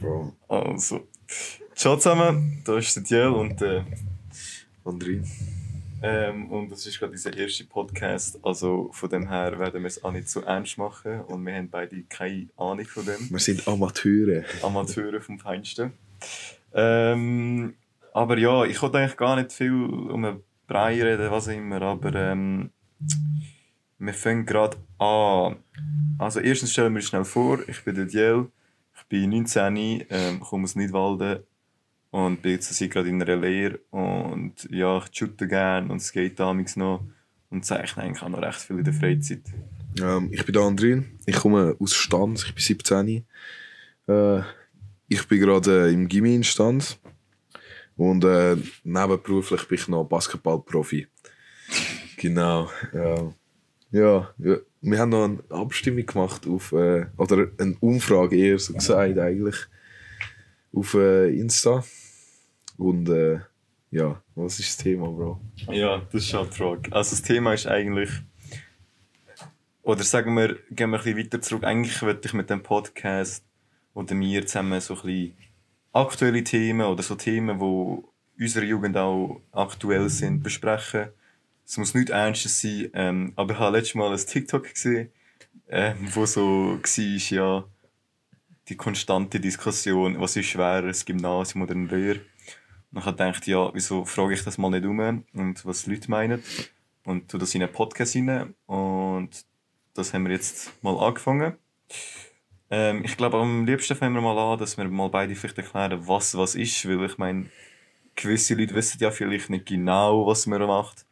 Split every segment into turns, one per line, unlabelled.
Bro.
Also. Ciao zusammen, da ist der Diel und der
André.
ähm, und das ist gerade unser erster Podcast. Also von dem her werden wir es auch nicht so ernst machen und wir haben beide keine Ahnung von dem.
Wir sind Amateure.
Amateure vom Feinsten. Ähm, aber ja, ich wollte eigentlich gar nicht viel um einen Brei reden, was auch immer, aber ähm, wir fangen gerade an. Also erstens stellen wir uns schnell vor, ich bin der Diel, bin 19, ähm, komme aus Nidwalden und bin jetzt gerade in einer Lehre und ja, ich shoote gerne und skate damals noch und zeichne eigentlich auch noch recht viel in der Freizeit.
Ähm, ich bin André. Ich komme aus Stanz. Ich bin 17. Äh, ich bin gerade äh, im Gimmi in Stanz. Und äh, nebenberuflich bin ich noch Basketballprofi. genau. Ja. Ja, ja, wir haben noch eine Abstimmung gemacht auf, äh, oder eine Umfrage eher so gesagt eigentlich, auf äh, Insta. Und äh, ja, was ist das Thema, Bro?
Ja, das ist schon die Frage. Also das Thema ist eigentlich, oder sagen wir, gehen wir ein bisschen weiter zurück. Eigentlich würde ich mit dem Podcast oder mir zusammen so ein bisschen aktuelle Themen oder so Themen, die unserer Jugend auch aktuell sind, besprechen. Es muss nicht Ernstes sein, ähm, aber ich habe letztes Mal ein TikTok gesehen, ähm, wo so war, ja, die konstante Diskussion, was ist schwerer, das Gymnasium oder eine Lehre. Und ich gedacht, ja, wieso frage ich das mal nicht um und was die Leute meinen. Und tu das in einen Podcast rein. Und das haben wir jetzt mal angefangen. Ähm, ich glaube, am liebsten fangen wir mal an, dass wir mal beide vielleicht erklären, was was ist. Weil ich meine, gewisse Leute wissen ja vielleicht nicht genau, was man macht.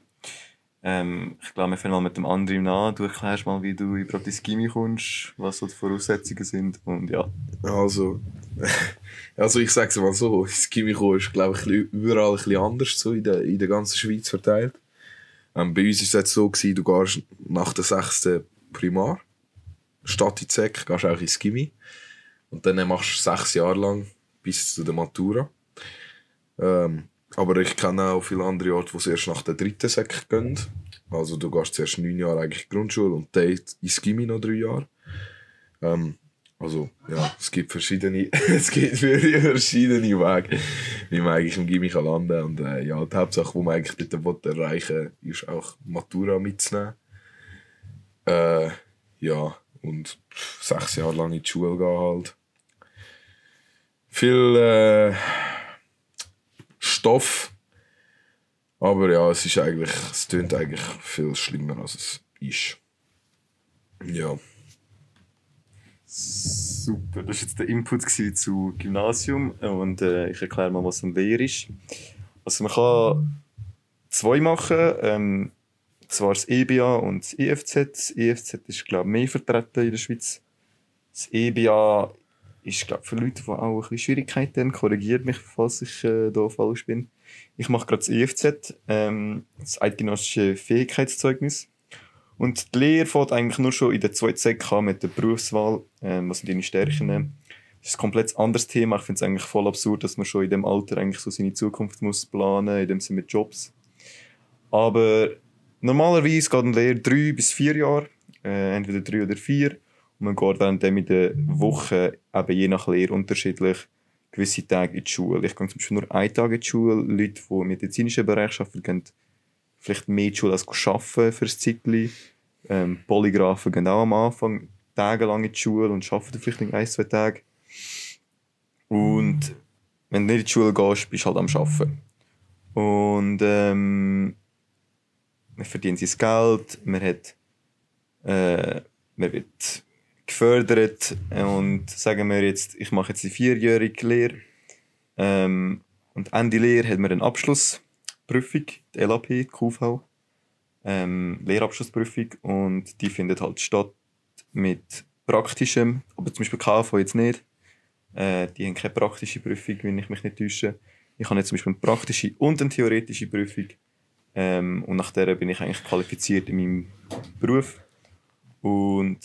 Ähm, ich glaube, wir fangen mal mit dem anderen an. Du erklärst mal, wie du überhaupt ins Gimmi kommst, was so die Voraussetzungen sind. Und ja.
Also, also ich sage es mal so, das Chemico ist glaube ich überall ein bisschen anders so in der, in der ganzen Schweiz verteilt. Ähm, bei uns war es jetzt so, gewesen, du gehst nach der sechsten Primar, statt in Sek, gehst auch ins Gimmi und dann machst du sechs Jahre lang bis zu der Matura. Ähm, aber ich kenne auch viele andere Orte, wo es erst nach der dritten Sek gehen. Also du gehst zuerst neun Jahre eigentlich Grundschule und dann ins Gimmi noch drei Jahre. Ähm, also, ja, es gibt verschiedene, es gibt verschiedene Wege, wie man eigentlich im Gimmi landen kann. Und äh, ja, die Hauptsache, die man eigentlich dort erreichen will, ist auch Matura mitzunehmen. Äh, ja, und sechs Jahre lang in die Schule gehen halt. Viel äh, Stoff. Aber ja, es ist eigentlich, es tönt eigentlich viel schlimmer, als es ist. Ja.
Super, das war jetzt der Input zu Gymnasium und äh, ich erkläre mal, was eine Lehre ist. Also man kann zwei machen, ähm, zwar das EBA und das EFZ. Das EFZ ist, glaube ich, mehr vertreten in der Schweiz. Das EBA ist, glaube für Leute, die auch ein bisschen Schwierigkeiten haben. Korrigiert mich, falls ich äh, falsch bin. Ich mache gerade das EFZ, ähm, das Eidgenössische Fähigkeitszeugnis. Und die Lehre fängt eigentlich nur schon in der zweiten Sek mit der Berufswahl. Ähm, was sind deine Stärken? Das ist ein komplett anderes Thema. Ich finde es eigentlich voll absurd, dass man schon in dem Alter eigentlich so seine Zukunft muss planen, in dem Sinne mit Jobs. Aber normalerweise geht eine Lehre drei bis vier Jahre, äh, entweder drei oder vier. Man geht in der Woche, eben je nach Lehre unterschiedlich, gewisse Tage in die Schule. Ich gehe zum Beispiel nur einen Tag in die Schule. Leute, die im medizinischen Bereich arbeiten, gehen vielleicht mehr in die Schule als arbeiten für ein Zeitchen. Ähm, Polygraphen gehen auch am Anfang tagelang in die Schule und arbeiten vielleicht in ein, zwei Tage. Und wenn du nicht in die Schule gehst, bist du halt am Arbeiten. Und ähm, man verdient sein Geld, man, hat, äh, man wird gefördert und sagen wir jetzt, ich mache jetzt die vierjährige Lehre ähm, und Ende Lehre hat man eine Abschlussprüfung, die LAP, die QV, ähm, Lehrabschlussprüfung und die findet halt statt mit praktischem, aber zum Beispiel KV jetzt nicht. Äh, die haben keine praktische Prüfung, wenn ich mich nicht täusche. Ich habe jetzt zum Beispiel eine praktische und eine theoretische Prüfung. Ähm, und nach der bin ich eigentlich qualifiziert in meinem Beruf. Und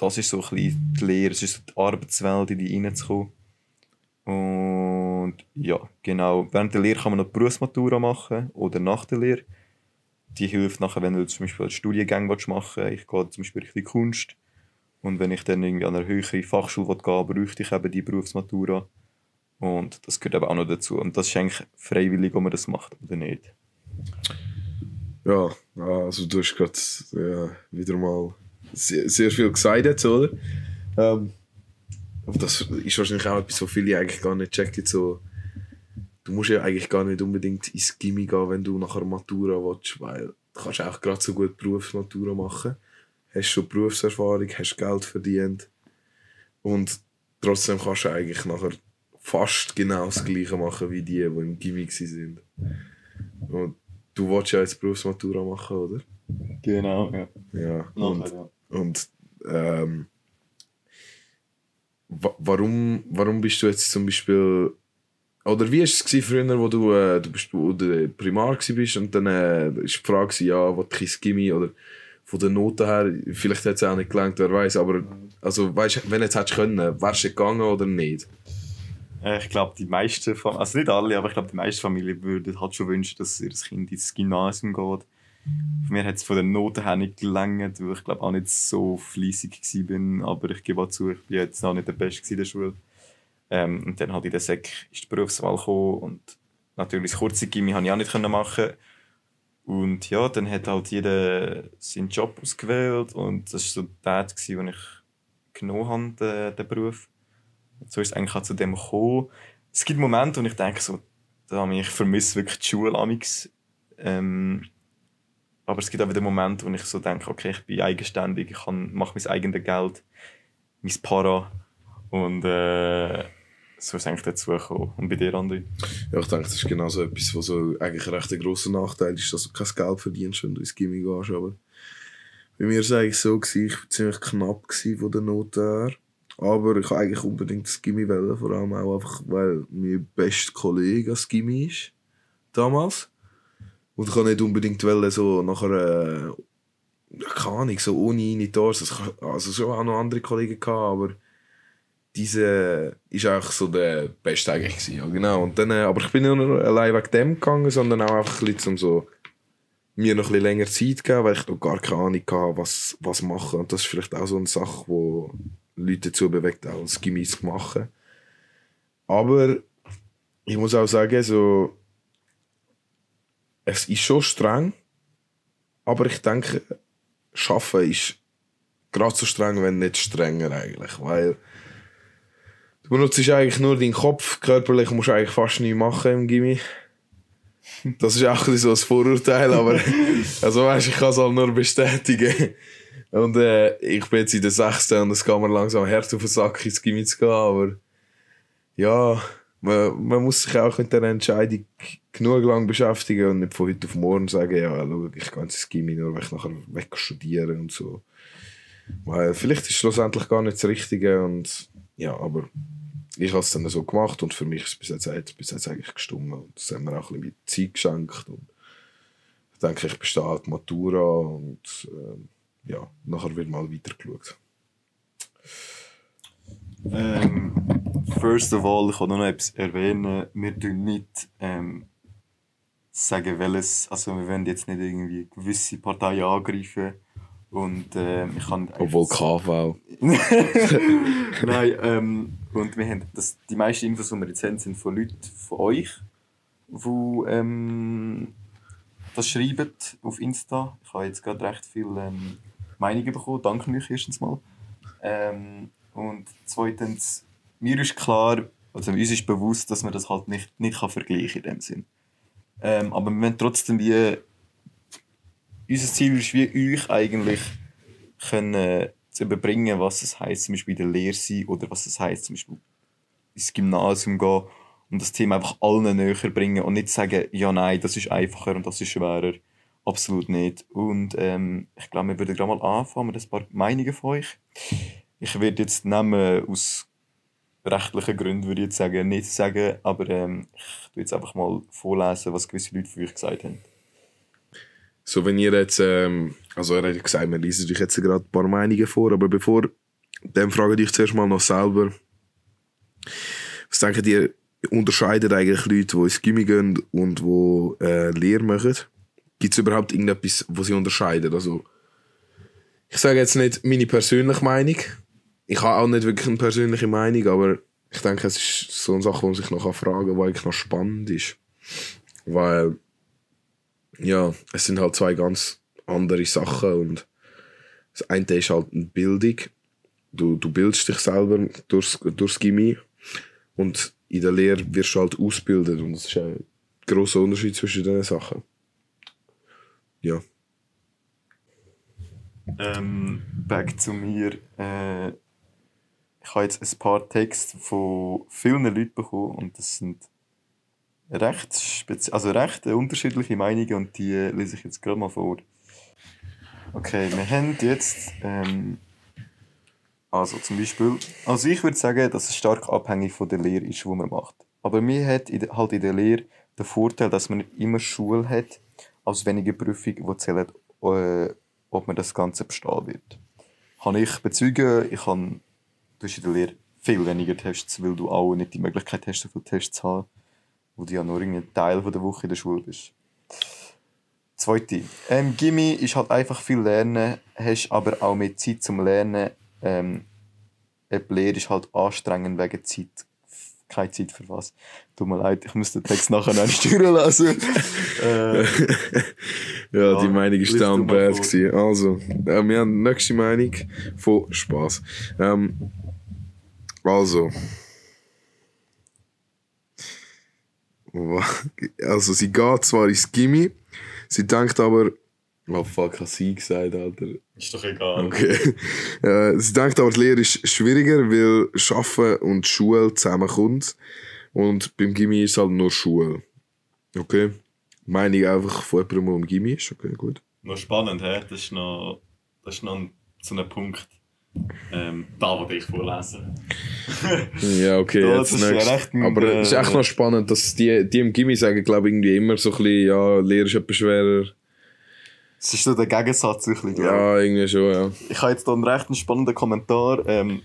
das ist so ein bisschen die Lehre, es ist so die Arbeitswelt, in die reinzukommen. Und ja, genau. Während der Lehre kann man noch die Berufsmatura machen oder nach der Lehre. Die hilft nachher, wenn du zum Beispiel einen Studiengang machen willst. Ich gehe zum Beispiel Richtung Kunst Und wenn ich dann irgendwie an eine höhere Fachschule gehen will, bräuchte ich eben die Berufsmatura. Und das gehört eben auch noch dazu. Und das ist eigentlich freiwillig, ob man das macht oder nicht.
Ja, also du hast gerade ja, wieder mal sehr, sehr viel gesagt jetzt, oder? Ähm, aber das ist wahrscheinlich auch etwas, was viele eigentlich gar nicht checken. So, du musst ja eigentlich gar nicht unbedingt ins Gimmi gehen, wenn du nachher Matura willst, weil du kannst auch gerade so gut Berufsmatura machen. Hast schon Berufserfahrung, hast Geld verdient und trotzdem kannst du eigentlich nachher fast genau das Gleiche machen wie die, die im Gimmi sind. Und du wolltest ja jetzt Berufsmatura machen, oder?
Genau, ja.
Ja, und, ja. Und ähm, wa warum, warum bist du jetzt zum Beispiel oder wie war es früher, wo du, äh, du, bist, wo du Primar bist und dann äh, die Frage, ja, was ich Gimmi oder von den Noten her, vielleicht hat es auch nicht gelangt, wer weiß, aber also, weißt, wenn jetzt hättest können, wärst du gegangen oder nicht?
Äh, ich glaube, die meisten, also nicht alle, aber ich glaube, die meisten Familien würden halt schon wünschen, dass ihr Kind ins Gymnasium geht. Mich hat es von den Noten her nicht gelangt, weil ich glaube auch nicht so fleissig war, aber ich gebe auch zu, ich war jetzt auch nicht der Beste in der Schule. Ähm, und dann halt in der Sek ist die Berufswahl gekommen und natürlich das kurze Gimmi konnte ich auch nicht machen. Und ja, dann hat halt jeder seinen Job ausgewählt und das war so der, den ich genommen habe, den, den Beruf. Und so ist es eigentlich auch zu dem gekommen. Es gibt Momente, wo ich denke, so, da ich vermisse wirklich die Schule. Ähm, aber es gibt auch wieder Momente, wo ich so denke, okay, ich bin eigenständig, ich kann, mache mein eigenes Geld, mein Para und äh, so ist eigentlich dazu gekommen. Und bei dir, Andi?
Ja, ich denke, das ist genau so etwas, was so eigentlich ein recht grosser Nachteil ist, dass du kein Geld verdienst, wenn du ins Gimmi gehst. Aber bei mir war es eigentlich so, gewesen, ich war ziemlich knapp von der Note her. Aber ich wollte eigentlich unbedingt das Gimmi wählen, vor allem auch einfach, weil mein bester Kollege das Gimmi ist. Damals. Und ich kann nicht unbedingt wollen, so nachher, äh, keine Ahnung, so ohne ihn die Also, also schon auch noch andere Kollegen gehabt, aber diese ist auch so der Beste eigentlich ja, genau. Und dann, äh, aber ich bin nicht nur allein wegen dem gegangen, sondern auch einfach ein bisschen, um so mir noch ein länger Zeit geben, weil ich noch gar keine Ahnung hatte, was, was machen. Und das ist vielleicht auch so eine Sache, wo Leute dazu bewegt, auch das Gimmis zu machen. Aber ich muss auch sagen, so, es ist schon streng, aber ich denke, Schaffen ist gerade so streng, wenn nicht strenger eigentlich, weil Du benutzt eigentlich nur deinen Kopf, körperlich musst du eigentlich fast nichts machen im Gimmi. Das ist auch ein so ein Vorurteil, aber also weißt, ich kann es halt nur bestätigen. Und äh, ich bin jetzt in der sechsten und es geht mir langsam hart auf den Sack ins Gimmi zu gehen, aber ja, man, man muss sich auch mit der Entscheidung genug lang beschäftigen und nicht von heute auf morgen sagen, ja, schau, ich gehe ins Gimmi nur, weil ich nachher weg studieren und so. Weil vielleicht ist es schlussendlich gar nicht das Richtige und ja, aber ich habe es dann so gemacht und für mich ist es bis jetzt, bis jetzt eigentlich gestummt. Und das haben mir auch ein bisschen Zeit geschenkt. Und ich denke, ich bestehe halt Matura und äh, ja, nachher wird mal weiter geschaut.
Ähm, first of all, ich kann noch etwas erwähnen. Wir tun nicht ähm, sagen, welches, also wir wollen jetzt nicht irgendwie gewisse Parteien angreifen und äh, ich kann
Obwohl KV.
Nein, ähm, und wir haben das, die meisten Infos, die wir jetzt haben, sind von Leuten von euch, die ähm, das schreiben auf Insta. Ich habe jetzt gerade recht viele ähm, Meinungen bekommen. Danke euch erstens mal. Ähm, und zweitens, mir ist klar, also uns ist bewusst, dass man das halt nicht, nicht kann vergleichen in dem Sinn. Ähm, aber wir müssen trotzdem wie unser Ziel ist wie euch eigentlich können äh, zu überbringen, was es heißt, zum Beispiel in der Lehre sein oder was es heißt, zum Beispiel ins Gymnasium gehen und das Thema einfach allen näher bringen und nicht sagen, ja, nein, das ist einfacher und das ist schwerer. Absolut nicht. Und ähm, ich glaube, wir würden gerade mal anfangen mit ein paar Meinungen von euch. Ich werde jetzt nehmen aus rechtlichen Gründen, würde ich jetzt sagen, nicht sagen, aber ähm, ich werde jetzt einfach mal vorlesen, was gewisse Leute von euch gesagt haben.
So, wenn ihr jetzt, ähm, also er hat gesagt, wir lesen euch jetzt gerade ein paar Meinungen vor, aber bevor, dann frage ich zuerst mal noch selber, was denkt ihr, unterscheidet eigentlich Leute, die ins Gimmi gehen und die äh, Lehre machen? Gibt es überhaupt irgendetwas, was sie unterscheiden? Also, ich sage jetzt nicht meine persönliche Meinung. Ich habe auch nicht wirklich eine persönliche Meinung, aber ich denke, es ist so eine Sache, wo man sich noch fragen kann, die eigentlich noch spannend ist. Weil, ja, es sind halt zwei ganz andere Sachen und das eine ist halt eine Bildung. Du, du bildest dich selber durchs, durchs Gimmi und in der Lehre wirst du halt ausgebildet und das ist ein grosser Unterschied zwischen diesen Sachen. Ja.
Ähm, back zu mir. Äh, ich habe jetzt ein paar Texte von vielen Leuten bekommen und das sind recht, also recht unterschiedliche Meinungen und die lese ich jetzt gerade mal vor. Okay, wir haben jetzt ähm, also zum Beispiel, also ich würde sagen, dass es stark abhängig von der Lehre ist, die man macht. Aber mir hat halt in der Lehre den Vorteil, dass man immer Schule hat, als weniger Prüfung, die zählen, äh, ob man das Ganze bestehen wird. Kann ich bezeugen, ich habe durch in der Lehre viel weniger Tests, weil du auch nicht die Möglichkeit hast, so viele Tests zu haben, wo du ja nur einen Teil von der Woche in der Schule bist. Zweite. Ähm, Gimmi ist halt einfach viel Lernen, hast aber auch mehr Zeit zum Lernen. Ähm, eine Lehre ist halt anstrengend wegen Zeit. Keine Zeit für was. Tut mir leid, ich muss den Text nachher noch steuern lassen. äh,
Ja, die
Ja,
Meinung ist
du mal
bad. Also, äh, wir haben die nächste Meinung von Spaß. Ähm, also. Also, sie geht zwar ins Gimmi, sie denkt aber. Oh fuck, hat sie gesagt, Alter.
ist doch egal.
Okay. Äh, sie denkt aber, die Lehre ist schwieriger, weil Schaffen und Schule zusammenkommt. Und beim Gimmi ist halt nur Schule. Okay? Meinung einfach von jemandem, der im Gimmi ist. Okay, gut.
Noch spannend, hä? Das ist noch, das ist noch so ein Punkt. Ähm, da wollte ich vorlesen.
Ja, okay,
Ja,
jetzt
ist ja
Aber es ist
äh,
echt noch spannend, dass die, die im Gimmi sagen, glaube ich, irgendwie immer so ein bisschen, ja, Lehre ist etwas schwerer.
Das ist so der Gegensatz, ein bisschen.
Ja, irgendwie schon, ja.
Ich habe jetzt hier einen recht spannenden Kommentar. Ähm,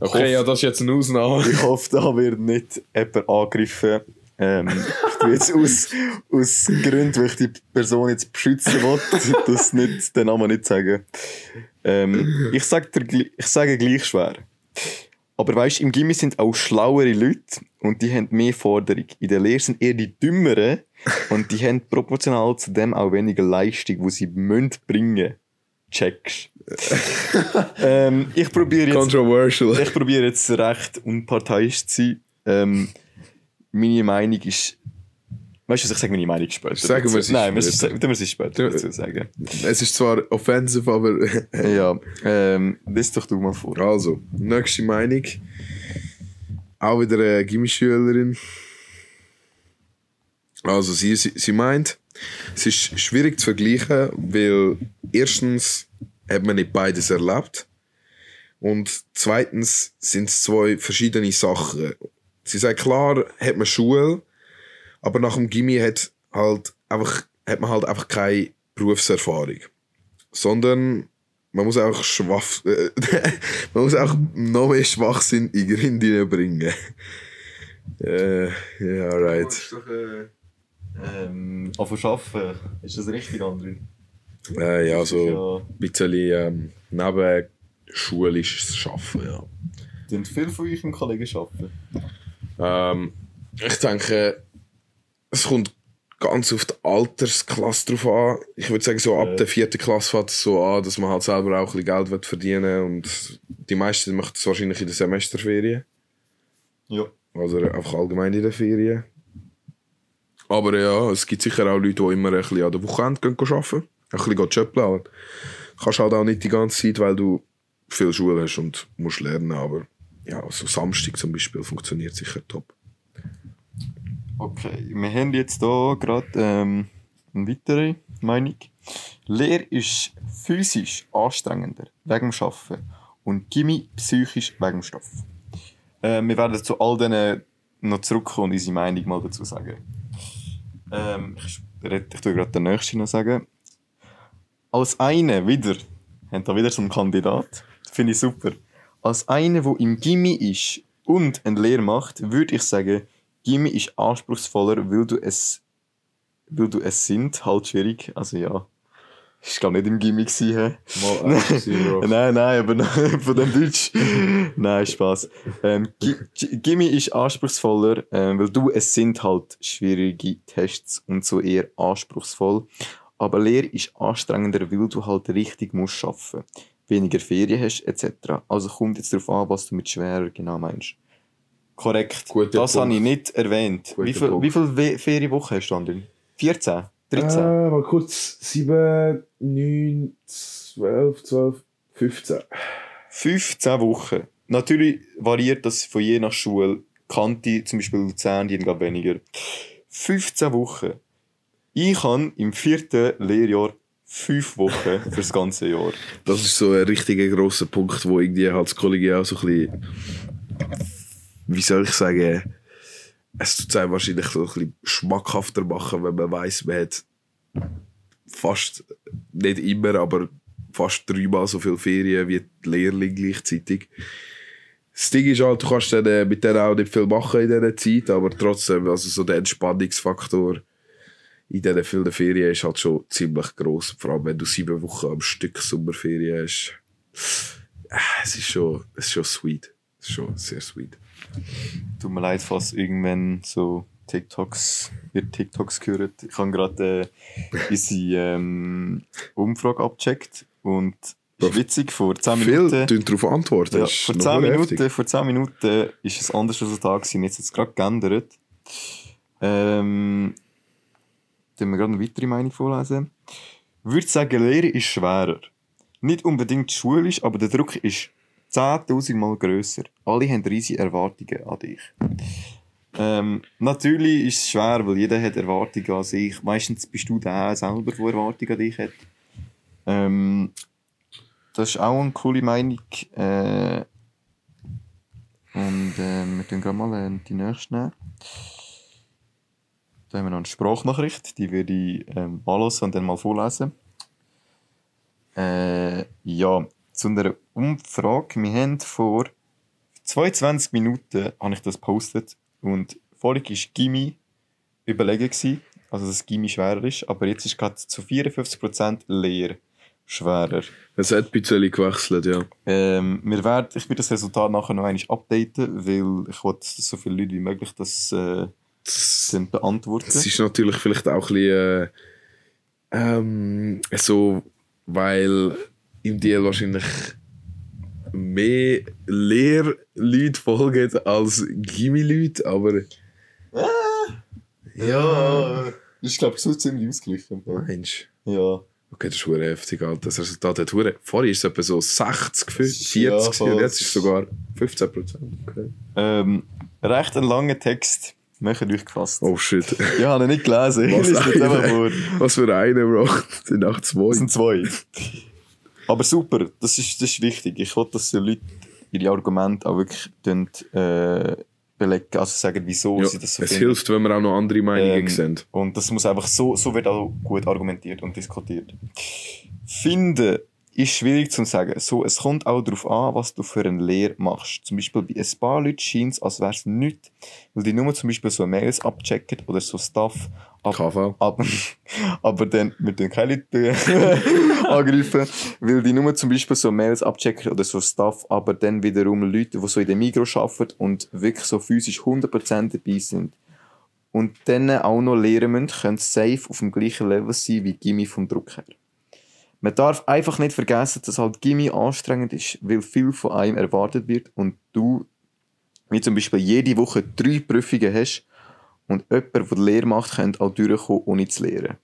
Okay, ja, das ist jetzt eine Ausnahme.
ich hoffe, da wird nicht jemand angegriffen. Ähm, ich tue jetzt aus, aus Gründen, weil ich die Person jetzt beschützen will, das nicht, den Namen nicht sagen. Ähm, ich, sag dir, ich sage gleich schwer. Aber weißt im Gimmi sind auch schlauere Leute und die haben mehr Forderung. In der Lehre sind eher die Dümmeren und die haben proportional zu dem auch weniger Leistung, die sie müssen bringen Checkst. ähm, ich probiere jetzt
Controversial.
ich probiere jetzt recht unparteiisch zu sein. Ähm, meine Meinung ist. Weißt du, ich sage meine Meinung später?
Sagen wir sie
Nein, wir müssen sie später dazu sagen.
Es ist zwar offensive, aber.
Ja, ähm, das doch du mal vor.
Also, nächste Meinung. Auch wieder eine Gimmischülerin. Also, sie, sie, sie meint, es ist schwierig zu vergleichen, weil erstens hat man nicht beides erlebt und zweitens sind es zwei verschiedene Sachen. Sie sagt, klar hat man Schule, aber nach dem Gimmi hat, halt einfach, hat man halt einfach keine Berufserfahrung. Sondern man muss auch schwach, äh, man muss auch noch mehr Schwachsinn in die Gründe bringen. äh, ja, right.
doch, äh, ähm, arbeiten. Ist das richtig, André?
Äh, ja, so
Ja.
ein bisschen ähm, neben schulisches Arbeiten, ja.
Sind viele von euch im Kollegen arbeiten?
Ähm, ich denke, es kommt ganz auf die Altersklasse drauf an. Ich würde sagen, so ab
Ja.
der vierten Klasse fängt es so an, dass man halt selber auch ein bisschen Geld verdienen und die meisten machen das wahrscheinlich in der Semesterferien.
Ja.
Oder einfach allgemein in den Ferien. Aber ja, es gibt sicher auch Leute, die immer ein bisschen an der Wochenende gehen arbeiten. Ein bisschen aber Kannst halt auch nicht die ganze Zeit, weil du viel Schule hast und musst lernen. Aber ja, so Samstag zum Beispiel funktioniert sicher top.
Okay, wir haben jetzt hier gerade ähm, eine weitere Meinung. Lehre ist physisch anstrengender wegen dem Arbeiten und Gimmi psychisch wegen dem Stoff. Äh, wir werden zu all denen noch zurückkommen und unsere Meinung mal dazu sagen. Ähm, ich, red- ich tue gerade den nächsten noch sagen. Als eine wieder, haben da wieder so einen Kandidat, finde ich super. Als eine, wo im Gimmi ist und eine Lehre macht, würde ich sagen, Gimmi ist anspruchsvoller, weil du es, weil du es sind, halt schwierig. Also ja, war gar nicht im Gimmick. Hä?
Mal Bro.
nein, nein, aber von dem Deutsch. nein, Spaß. Ähm, Gi- Gi- Gimmi ist anspruchsvoller, ähm, weil du, es sind halt schwierige Tests und so eher anspruchsvoll. Aber Lehre ist anstrengender, weil du halt richtig musst arbeiten. Weniger Ferien hast, etc. Also kommt jetzt darauf an, was du mit schwerer genau meinst. Korrekt.
Guter
das
Punkt.
habe ich nicht erwähnt.
Guter
Wie viel, viele We- Ferienwochen hast du, Andrin? 14? 13?
Äh, mal kurz. 7, 9, 12, 12, 15.
15 Wochen. Natürlich variiert das von je nach Schule. Kante, zum Beispiel Luzern, die haben gerade weniger. 15 Wochen. Ich habe im vierten Lehrjahr 5 Wochen für das ganze Jahr.
Das ist so ein richtiger grosser Punkt, wo irgendwie halt das Kollegial so ein bisschen, wie soll ich sagen, es tut einem wahrscheinlich so ein bisschen schmackhafter machen, wenn man weiss, man hat fast, nicht immer, aber fast dreimal so viele Ferien wie die Lehrling gleichzeitig. Das Ding ist halt, du kannst dann äh, mit denen auch nicht viel machen in dieser Zeit, aber trotzdem, also so der Entspannungsfaktor in diesen vielen Ferien ist halt schon ziemlich gross. Vor allem, wenn du sieben Wochen am Stück Sommerferien hast. Äh, Es ist schon, es ist schon sweet. Es ist schon sehr sweet.
Tut mir leid, falls irgendwann so TikToks, ihr TikToks gehört. Ich habe gerade äh, unsere ähm, Umfrage abgecheckt und ist witzig, vor 10 Minuten...
Viel darauf antworten.
Ja, vor,
noch
10
heftig.
Minuten, vor 10 Minuten ist es ein anderes Resultat gewesen. Jetzt hat es gerade geändert. Ähm, dann wir gerade eine weitere Meinung vorlesen. Ich würde sagen, Lehre ist schwerer. Nicht unbedingt schulisch, aber der Druck ist 10.000 Mal grösser. Alle haben riesige Erwartungen an dich. Ähm, natürlich ist es schwer, weil jeder hat Erwartungen an sich. Meistens bist du der selber, der Erwartungen an dich hat. Ähm, das ist auch eine coole Meinung. Äh, und ähm, wir tun gerade mal äh, die nächste nehmen. Da haben wir noch eine Sprachnachricht, die würde ich ähm, anhören und dann mal vorlesen. Äh, ja, zu einer Umfrage. Wir haben vor 22 Minuten habe ich das gepostet und vorhin war Gimmi überlegen, gewesen, also dass Gimmi schwerer ist, aber jetzt ist gerade zu 54% leer schwerer.
Es hat ein bisschen gewechselt, ja.
Ähm, wir werden, ich werde das Resultat nachher noch einmal updaten, weil ich will, dass so viele Leute wie möglich das äh, dann beantworten.
es ist natürlich vielleicht auch ein bisschen äh, ähm, so, weil im Deal wahrscheinlich mehr Lehrleute folgen als Gimmi-Leute, aber ja,
Das ist, glaube ich, so ziemlich ausgeglichen.
Mensch.
Ja.
Okay, das ist hure heftig, Alter. Das Resultat hat hure... Vorher war es etwa so 60, 40
Ja,
und jetzt ist es sogar 15 Okay.
Ähm, recht ein langer Text. Machen euch gefasst.
Oh shit.
Ich habe ihn nicht gelesen.
Was eine? Was für eine, Bro. Das sind auch zwei.
Das sind zwei. Aber super, das ist, das ist wichtig. Ich will, dass die Leute ihre Argumente auch wirklich tun, äh, belegen, also sagen, wieso
Ja,
sie das so
es
finden.
hilft, wenn wir auch noch andere Meinungen
Ähm,
sehen.
Und das muss einfach so, so wird auch gut argumentiert und diskutiert. Finden ist schwierig zu sagen. So, es kommt auch darauf an, was du für eine Lehre machst. Zum Beispiel bei ein paar Leuten scheint es, als wäre es nichts, weil die nur zum Beispiel so Mails abchecken oder so Stuff ab,
KV.
aber, aber dann, wir tun keine Leute angreifen, weil die nur zum Beispiel so Mails abchecken oder so Stuff, aber dann wiederum Leute, die so in der Migro arbeiten und wirklich so physisch 100% dabei sind und dann auch noch lernen müssen, können sie safe auf dem gleichen Level sein wie Gimmi vom Druck her. Man darf einfach nicht vergessen, dass halt Gimmi anstrengend ist, weil viel von einem erwartet wird und du, wie zum Beispiel jede Woche drei Prüfungen hast und jemand, der Lehre macht, könnte auch durchkommen, ohne zu lehren.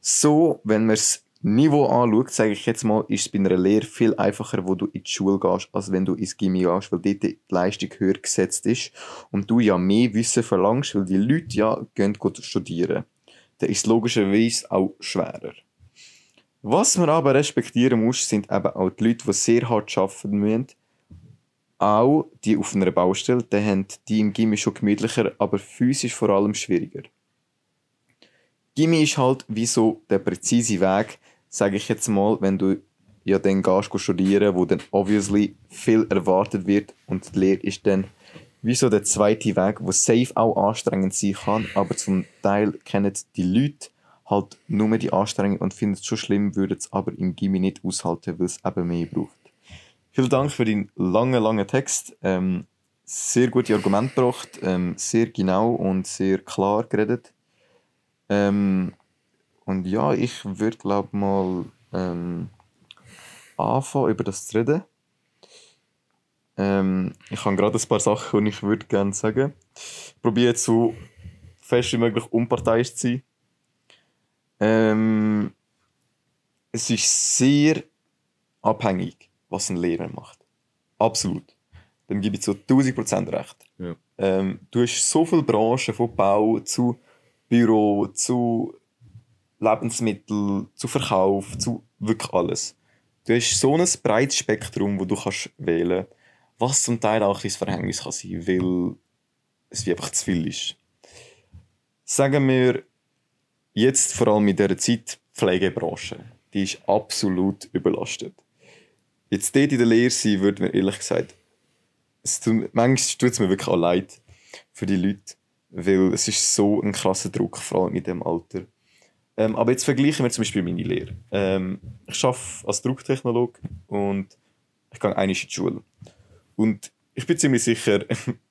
So, wenn man das Niveau anschaut, sage ich jetzt mal, ist es bei einer Lehre viel einfacher, wo du in die Schule gehst, als wenn du ins Gimmi gehst, weil dort die Leistung höher gesetzt ist und du ja mehr Wissen verlangst, weil die Leute ja gehen studieren. Dann ist es logischerweise auch schwerer. Was man aber respektieren muss, sind eben auch die Leute, die sehr hart arbeiten müssen. Auch die auf einer Baustelle, die haben die im Gimmi schon gemütlicher, aber physisch vor allem schwieriger. Gimmi ist halt wie so der präzise Weg, sage ich jetzt mal, wenn du ja dann gehst studieren, wo dann obviously viel erwartet wird und die Lehre ist dann wie so der zweite Weg, wo safe auch anstrengend sein kann, aber zum Teil kennen die Leute halt nur die Anstrengung und finden es schon schlimm, würden es aber im Gimmi nicht aushalten, weil es eben mehr braucht. Vielen Dank für deinen langen, langen Text. Ähm, sehr gute Argumente gebracht, ähm, sehr genau und sehr klar geredet. Ähm, und ja, ich würde glaube mal ähm, anfangen, über das zu reden. Ähm, ich habe gerade ein paar Sachen, die ich würde gerne sagen. Ich probiere so fest wie möglich unparteiisch zu sein. Ähm, es ist sehr abhängig, was ein Lehrer macht. Absolut. Dem gebe ich zu 1000% recht.
Ja.
Ähm, du hast so viele Branchen, von Bau zu Büro, zu Lebensmittel, zu Verkauf, zu wirklich alles. Du hast so ein breites Spektrum, wo du kannst wählen kannst, was zum Teil auch ein Verhängnis kann sein, weil es wie einfach zu viel ist. Sagen wir jetzt vor allem in dieser Zeit Pflegebranche. Die ist absolut überlastet. Jetzt dort in der Lehre sein, würde mir ehrlich gesagt, es tut, manchmal tut es mir wirklich auch leid für die Leute, weil es ist so ein krasser Druck, vor allem in diesem Alter. Ähm, aber jetzt vergleichen wir zum Beispiel meine Lehre. Ähm, ich arbeite als Drucktechnologe und ich gehe einmal in die Schule. Und ich bin ziemlich sicher,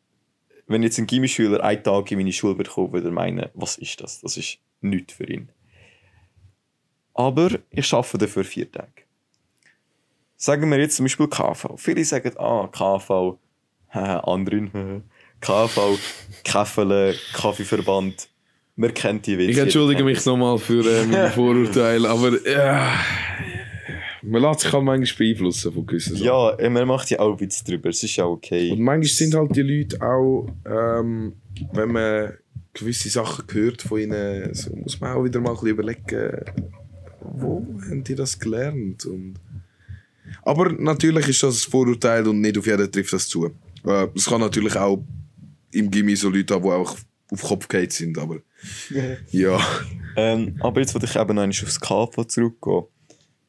wenn jetzt ein Gimmischüler einen Tag in meine Schule kommen, würde er meinen, was ist das? Das ist nichts für ihn. Aber ich arbeite dafür vier Tage. Sagen wir jetzt zum Beispiel KV. Viele sagen, ah, KV, andere, KV, Käffele, Kaffeeverband. Man kennt die Witze.
Ich entschuldige mich nochmal für äh, meine Vorurteile, aber ja, man lässt sich halt manchmal beeinflussen von gewissen Sachen.
Ja, äh, man macht ja auch Witze drüber, es ist ja okay.
Und manchmal sind halt die Leute auch, ähm, wenn man gewisse Sachen hört von ihnen, so muss man auch wieder mal ein bisschen überlegen, wo haben die das gelernt? Und aber natürlich ist das ein Vorurteil und nicht auf jeden trifft das zu. Äh, Es kann natürlich auch im Gimmi so Leute haben, die auch auf Kopf geht sind, aber ja.
Ähm, aber jetzt wollte ich eben noch einmal aufs KV zurückgehen.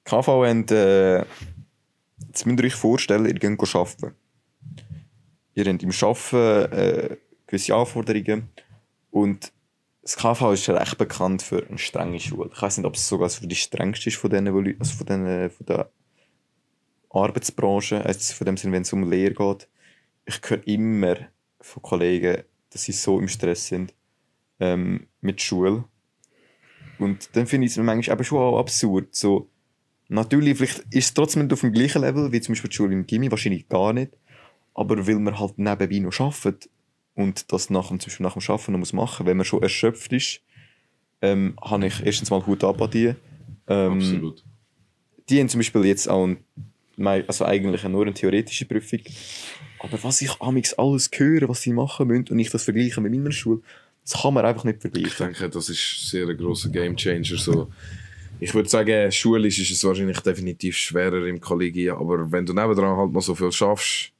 KV haben, äh, jetzt müsst ihr euch vorstellen, ihr geht arbeiten. Ihr habt im Arbeiten äh, gewisse Anforderungen und das KV ist recht bekannt für eine strenge Schule. Ich weiß nicht, ob es sogar so die strengste ist von denen, also von, denen, von der Arbeitsbranche, also von dem Sinne, wenn es um Lehre geht. Ich höre immer von Kollegen, dass sie so im Stress sind ähm, mit Schule. Und dann finde ich es manchmal eben schon auch absurd. So, natürlich, vielleicht ist es trotzdem nicht auf dem gleichen Level wie zum Beispiel die Schule im Gimmi, wahrscheinlich gar nicht. Aber weil man halt nebenbei noch arbeitet und das nach dem, zum Beispiel nach dem Arbeiten noch muss machen, wenn man schon erschöpft ist, ähm, habe ich erstens mal Hut ab an die. Ähm,
Absolut.
die haben zum Beispiel jetzt auch ein, also eigentlich nur eine theoretische Prüfung. Aber was ich amix alles höre, was sie machen müssen und ich das vergleiche mit meiner Schule, das kann man einfach nicht
Ich
vergleichen.
denke, das ist sehr ein grosser Gamechanger. So. Ich würde sagen, schulisch ist es wahrscheinlich definitiv schwerer im Kollegium, aber wenn du nebendran halt noch so viel schaffst,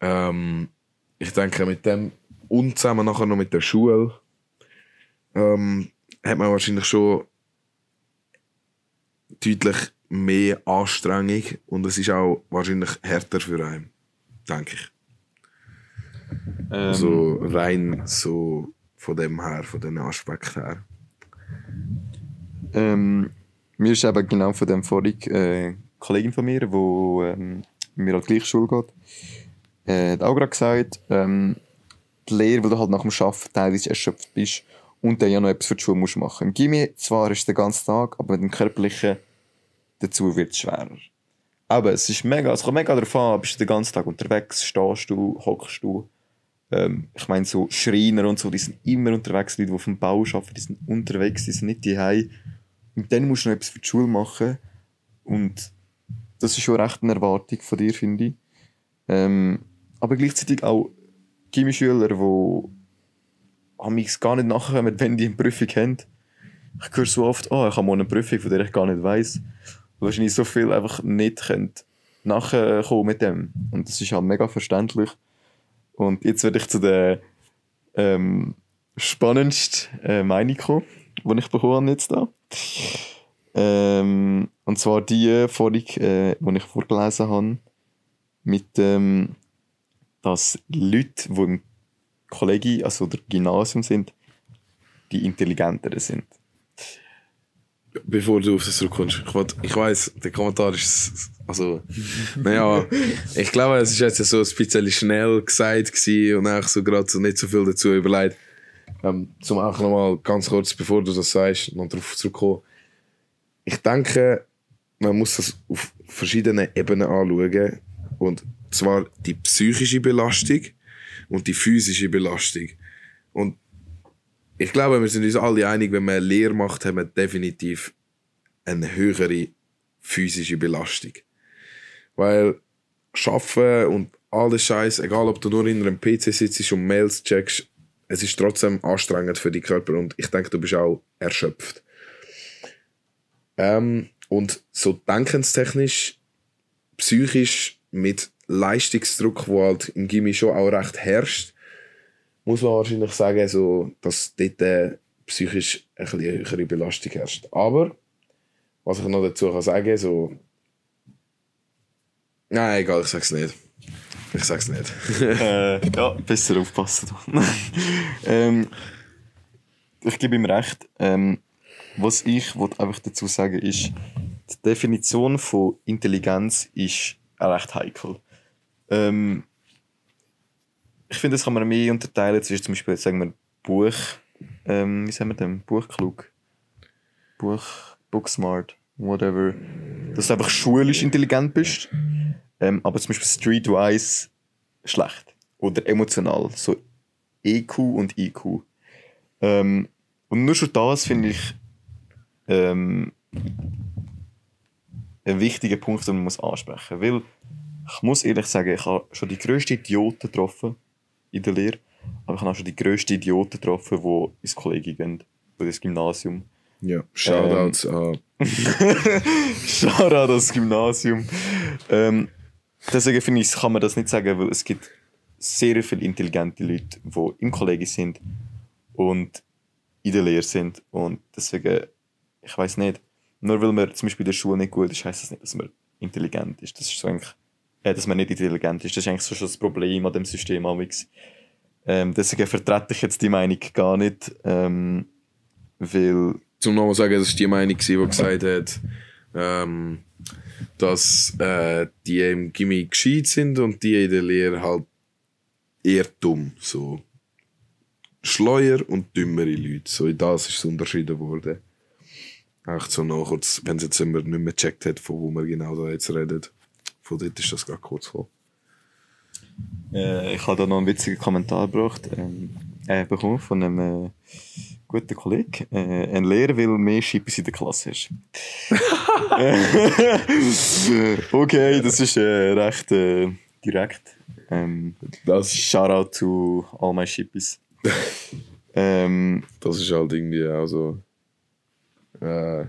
ähm, ich denke, mit dem und zusammen nachher noch mit der Schule, ähm, hat man wahrscheinlich schon deutlich mehr Anstrengung und es ist auch wahrscheinlich härter für einen, denke ich.
Ähm,
so rein so von dem her, von den Aspekt her.
Ähm, mir ist eben genau von dem vorig äh, eine Kollegin von mir, die ähm, mir an die gleiche Schule geht, äh, hat auch gerade gesagt, ähm, die Lehre, wo du halt nach dem Arbeiten teilweise erschöpft bist und dann ja noch etwas für die Schule musst machen. Im Gimmi zwar ist es den ganzen Tag, aber mit dem Körperlichen dazu wird es schwerer. Aber es ist mega, es kommt mega darauf an, bist du den ganzen Tag unterwegs, stehst du, hockst du. Ähm, ich meine, so Schreiner und so, die sind immer unterwegs, Leute, die auf dem Bau arbeiten, die sind unterwegs, die sind nicht die Und dann musst du noch etwas für die Schule machen. Und das ist schon recht eine Erwartung von dir, finde ich. Ähm, aber gleichzeitig auch Gimmischüler, die amigs gar nicht nachkommen, wenn die eine Prüfung haben. Ich höre so oft, oh, ich habe mal eine Prüfung, von der ich gar nicht. Weil Wahrscheinlich so viel einfach nicht können nachkommen mit dem. Und das ist halt mega verständlich. Und jetzt werde ich zu der ähm, spannendsten äh, Meinung kommen, die ich bekommen habe jetzt da. Ähm, und zwar die vorhin, äh, die ich vorgelesen habe, mit dem, dass Leute, die im Kollegium, also der Gymnasium sind, die intelligenteren sind.
bevor du auf das zurückkommst. Ich, weiss, der Kommentar ist, also, naja, ich glaube, es ist jetzt so ein schnell gesagt und auch so gerade nicht so viel dazu überlegt. Ähm, zum auch nochmal ganz kurz, bevor du das sagst, noch darauf zurückkommen. Ich denke, man muss das auf verschiedenen Ebenen anschauen. Und zwar die psychische Belastung und die physische Belastung. Und ich glaube, wir sind uns alle einig, wenn man eine Lehre macht, haben wir definitiv eine höhere physische Belastung. Weil Schaffen und alles Scheiß, egal ob du nur in einem PC sitzt und Mails checkst, es ist trotzdem anstrengend für die Körper und ich denke, du bist auch erschöpft. Ähm, und so denkenstechnisch, psychisch mit Leistungsdruck, wo halt im Gimmi schon auch recht herrscht, muss man wahrscheinlich sagen, so, dass dort äh, psychisch eine höhere Belastung herrscht. Aber, was ich noch dazu kann sagen, so. Nein, egal, ich sag's nicht. Ich sag's nicht.
äh, ja, besser aufpassen. ähm, ich gebe ihm recht. Ähm, was ich einfach dazu sagen ist, die Definition von Intelligenz ist recht heikel. Ähm, ich finde, das kann man mehr unterteilen zwischen zum Beispiel, sagen wir, Buch, ähm, wie sagen wir denn, Buchklug, Buch, Booksmart, whatever, dass du einfach schulisch intelligent bist, ähm, aber zum Beispiel streetwise schlecht oder emotional, so EQ und IQ. Ähm, und nur schon das finde ich ähm, ein wichtiger Punkt, den man muss ansprechen. Muss. Ich muss ehrlich sagen, ich habe schon die grössten Idioten getroffen in der Lehre, aber ich habe auch schon die grössten Idioten getroffen, die ins Kollegium gehen oder ins Gymnasium.
ja, Shoutouts an.
Shoutout an das Gymnasium. Ähm, deswegen finde ich, kann man das nicht sagen, weil es gibt sehr viele intelligente Leute, die im Kollegium sind und in der Lehre sind. Und deswegen, ich weiß nicht, nur weil man zum Beispiel in der Schule nicht gut ist, heißt das nicht, dass man intelligent ist. Das ist so eigentlich, äh, dass man nicht intelligent ist. Das ist eigentlich so schon das Problem an dem System. amigs. Ähm, deswegen vertrete ich jetzt die Meinung gar nicht, ähm, weil
zum nochmal sagen, das war die Meinung, die gesagt hat, ähm, dass äh, die im Gimmi gescheit sind und die in der Lehre halt eher dumm. So. Schleuer und dümmere Leute. So in das ist es unterschieden worden. Echt so noch kurz, wenn es jetzt jemand nicht mehr gecheckt hat, von wo wir genau da jetzt reden. Dort ist das gerade kurz vor.
Äh, ich habe da noch einen witzigen Kommentar gebracht, ähm, äh, bekommen von einem äh, guten Kollegen. Äh, ein Lehrer will mehr Schippis in der Klasse. Äh, okay, das ist äh, recht äh, direkt. Ähm,
Das,
Shoutout to all my Schippis. ähm,
das ist halt irgendwie auch so. Äh,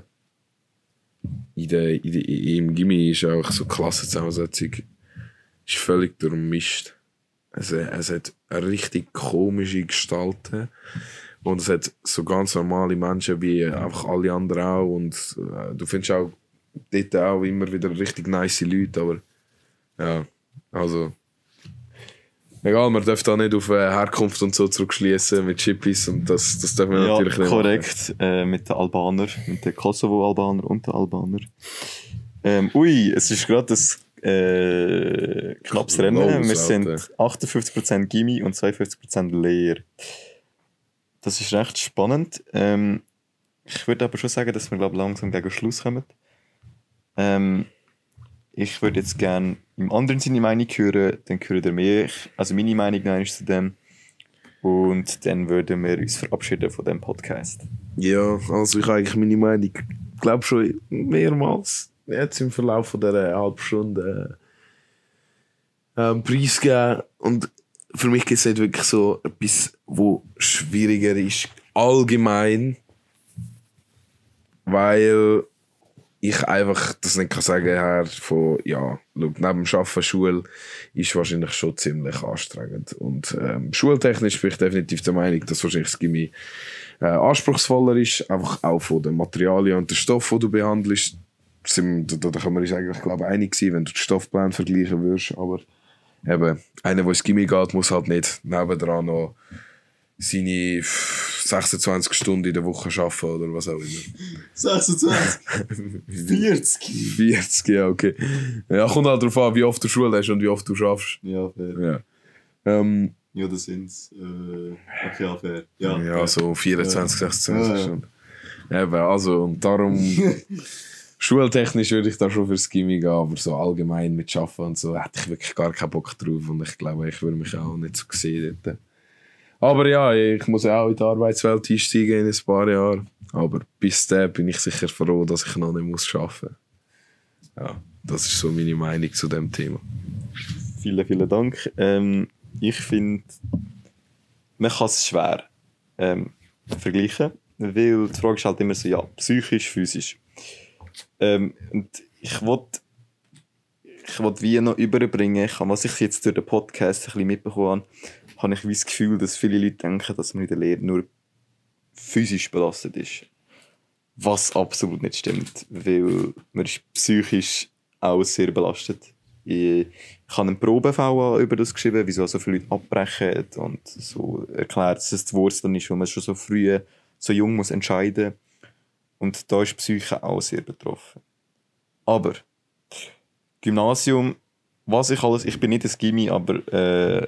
in der, in der, Im Gimmi ist auch so Klassenzusammensetzung ist völlig durchmischt. Es, es hat eine richtig komische Gestalten. Und es hat so ganz normale Menschen wie einfach alle anderen auch. Und äh, du findest auch dort auch immer wieder richtig nice Leute. Aber ja, also. Egal, man darf da nicht auf äh, Herkunft und so zurückschließen mit Chippies. Und das, das darf man
ja,
natürlich nicht.
korrekt. Äh, mit den Albanern, mit den Kosovo-Albaner und den Albaner. Ähm, ui, es ist gerade das äh, knappes Rennen.
Los,
Wir sind
Alter.
58% Gimmi und 52% Lehr. Das ist recht spannend. Ähm, ich würde aber schon sagen, dass wir glaub, langsam gegen Schluss kommen. Ähm, ich würde jetzt gerne im anderen Sinne Meinung hören, dann hören ihr mehr. Also meine Meinung noch zu dem. Und dann würden wir uns verabschieden von dem Podcast.
Ja, also ich habe eigentlich meine Meinung, glaube schon mehrmals jetzt im Verlauf von dieser halben Stunde äh, ähm, preisgegeben. Und für mich gibt es nicht wirklich so etwas, wo schwieriger ist, allgemein, weil ich einfach das nicht kann sagen her von, ja, schau, neben dem Arbeiten Schule ist wahrscheinlich schon ziemlich anstrengend. Und ähm, schultechnisch bin ich definitiv der Meinung, dass wahrscheinlich das Gimmi äh, anspruchsvoller ist, einfach auch von den Materialien und den Stoff, den du behandelst. Sind, da, da können wir uns eigentlich, glaube einig sein, wenn du den Stoffplan vergleichen würdest, aber eben, einer, der ins Gimmi geht, muss halt nicht nebendran noch seine f- 26 Stunden in der Woche arbeiten oder was auch immer.
26? 40?
40, ja, okay. Ja, kommt halt darauf an, wie oft du Schule hast und wie oft du schaffst.
Ja, fair.
Ja. Ähm,
Ja, das sind's. Äh, okay, ja, fair. Ja,
ja,
fair.
so 24, 26
Ja, ja.
Stunden. Eben, also, und darum, schultechnisch würde ich da schon fürs Gimmi gehen, aber so allgemein mit Arbeiten und so hätte ich wirklich gar keinen Bock drauf und ich glaube, ich würde mich auch nicht so sehen dort. Aber ja, ich muss auch in die Arbeitswelt einsteigen in ein paar Jahren. Aber bis dahin bin ich sicher froh, dass ich noch nicht muss arbeiten muss. Ja, das ist so meine Meinung zu dem Thema.
Vielen, vielen Dank. Ähm, ich finde, man kann es schwer ähm, vergleichen, weil die Frage ist halt immer so, ja, psychisch, physisch. Ähm, und ich wollte ich wollt wie noch überbringen, ich, habe- was ich jetzt durch den Podcast ein bisschen mitbekommen habe, habe ich das Gefühl, dass viele Leute denken, dass man in der Lehre nur physisch belastet ist. Was absolut nicht stimmt, weil man ist psychisch auch sehr belastet. Ich, ich habe einen Probe-VA über das geschrieben, wieso so viele Leute abbrechen und so erklärt, dass es die Wurzel ist, wo man schon so früh, so jung muss entscheiden. Und da ist Psyche auch sehr betroffen. Aber Gymnasium, was ich alles, ich bin nicht ein Gimmi, aber äh,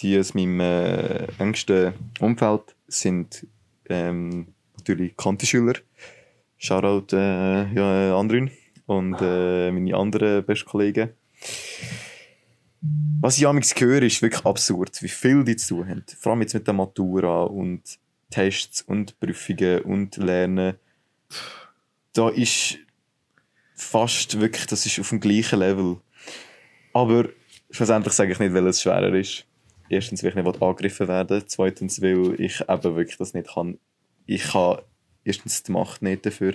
die aus meinem äh, engsten Umfeld sind ähm, natürlich Kantischüler. Shoutout äh, ja, Andrin und äh, meine anderen besten Kollegen. Was ich amigs höre, ist wirklich absurd, wie viel die zu haben. Vor allem jetzt mit der Matura und Tests und Prüfungen und Lernen. Da ist fast wirklich, das ist auf dem gleichen Level. Aber schlussendlich sage ich nicht, weil es schwerer ist. Erstens, weil ich nicht angegriffen werden will. Zweitens, weil ich eben wirklich das nicht kann. Ich habe erstens die Macht nicht dafür.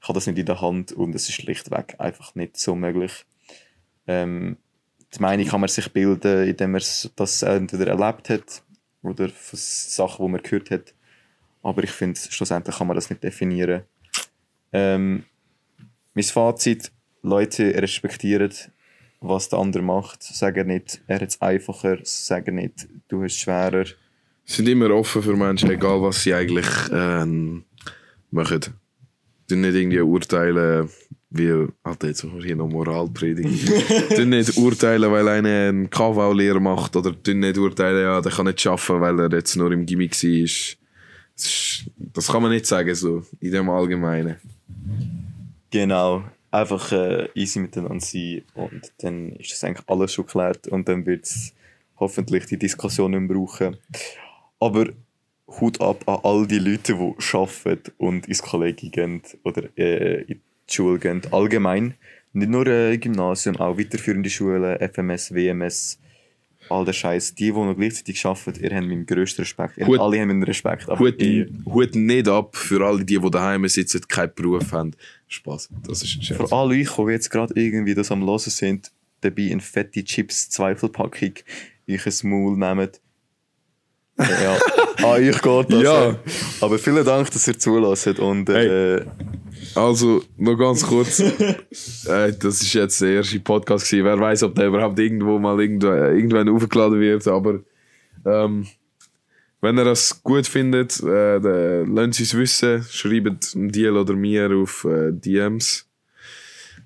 Ich habe das nicht in der Hand und es ist schlichtweg einfach nicht so möglich. Ähm, die Meinung kann man sich bilden, indem man das entweder erlebt hat oder von Sachen, die man gehört hat. Aber ich finde, schlussendlich kann man das nicht definieren. Ähm, mein Fazit, Leute respektieren, was der andere macht. Sagen nicht, er hat es einfacher, sagen nicht, du hast es schwerer.
sind immer offen für Menschen, egal was sie eigentlich ähm, machen. Die nicht irgendwie urteilen, wie, Alter, jetzt machen wir hier noch Moralpredigt. die nicht urteilen, weil einer eine KV-Lehre macht oder nicht urteilen, ja, der kann nicht arbeiten, weil er jetzt nur im Gimmick war. Das, ist, das kann man nicht sagen, so, in dem Allgemeinen.
Genau, einfach äh, easy miteinander sein und dann ist das eigentlich alles schon geklärt und dann wird es hoffentlich die Diskussion nicht mehr brauchen. Aber Hut ab an all die Leute, die arbeiten und ins Kollegium gehen oder äh, in die Schule gehen, allgemein. Nicht nur äh, Gymnasium, auch weiterführende Schulen, FMS, WMS, all der Scheiß. Die, die noch gleichzeitig arbeiten, ihr habt meinen grössten Respekt. Ihr
Hut-
alle haben meinen Respekt.
Hut,
ich-
Hut nicht ab für alle die, die daheim sitzen, keinen Beruf haben. Spaß, das ist ein Scherz.
Für alle euch, die jetzt gerade irgendwie das am Hören sind, dabei eine fette Chips-Zweifelpackung euch ein Maul nehmt. ja, an euch geht das.
Ja.
Aber vielen Dank, dass ihr zulässt. Und äh,
Also, noch ganz kurz. äh, das ist jetzt der erste Podcast gewesen. Wer weiß, ob der überhaupt irgendwo mal irgendwo, äh, irgendwann aufgeladen wird. Aber ähm, wenn ihr das gut findet, äh, dann lasst es wissen. Schreibt dem Deal oder mir auf äh, DMs.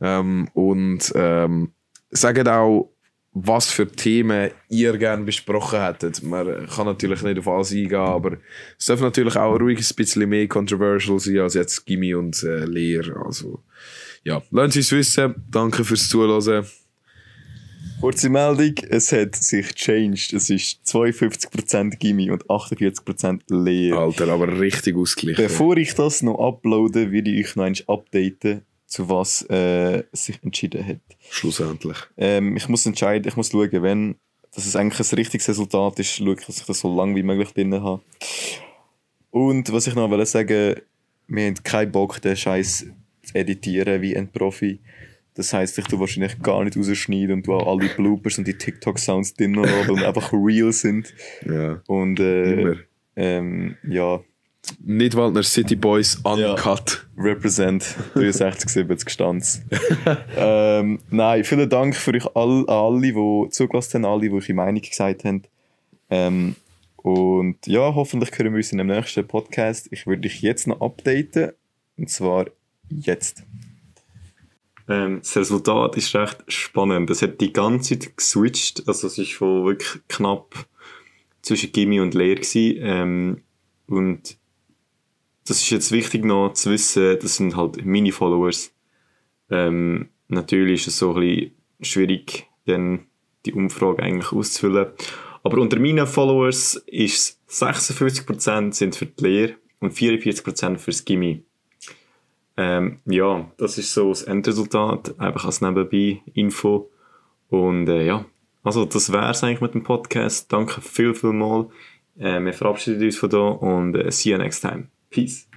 Ähm, und ähm, sagt auch, was für Themen ihr gerne besprochen hättet. Man kann natürlich nicht auf alles eingehen, aber es darf natürlich auch ruhig ein bisschen mehr controversial sein als jetzt Gimmi und äh, Lehr. Also, ja, lasst uns wissen. Danke fürs Zuhören.
kurze Meldung: Es hat sich changed. Es ist 52% Gimmi und 48% Lehre.
Alter, aber richtig ausgeglichen.
Bevor ich das noch uploade, würde ich euch noch einmal updaten, zu was äh, sich entschieden hat.
Schlussendlich.
Ähm, ich muss entscheiden, ich muss schauen, wenn dass es eigentlich ein richtiges Resultat ist, schaue ich, dass ich das so lange wie möglich drin habe. Und was ich noch wollte sagen, wir haben keinen Bock, den Scheiß zu editieren wie ein Profi. Das heisst, ich tue wahrscheinlich gar nicht rausschneiden und du auch alle Bloopers und die TikTok-Sounds drin lassen und einfach real sind.
Ja.
Und äh,
Immer.
ähm, ja,
Nidwaldner City Boys uncut.
Represent 63, 70 Stanz. ähm, nein, vielen Dank für euch all, an alle, die zugelassen haben, alle, die eure Meinung gesagt haben. Ähm, Und ja, hoffentlich hören wir uns in dem nächsten Podcast. Ich würde dich jetzt noch updaten. Und zwar jetzt. Ähm, das Resultat ist recht spannend. Es hat die ganze Zeit geswitcht. Also es ist von wirklich knapp zwischen Gimme und Lehr gewesen. Ähm, und das ist jetzt wichtig noch zu wissen, das sind halt meine Followers. Ähm, natürlich ist es so ein bisschen schwierig, dann die Umfrage eigentlich auszufüllen. Aber unter meinen Followers ist 56% sind für die Lehre und 44% fürs Gimme. Ähm, ja, das ist so das Endresultat, einfach als nebenbei Info. Und äh, ja, also das wäre es eigentlich mit dem Podcast. Danke viel, viel mal. Äh, wir verabschieden uns von da und äh, see you next time. Peace.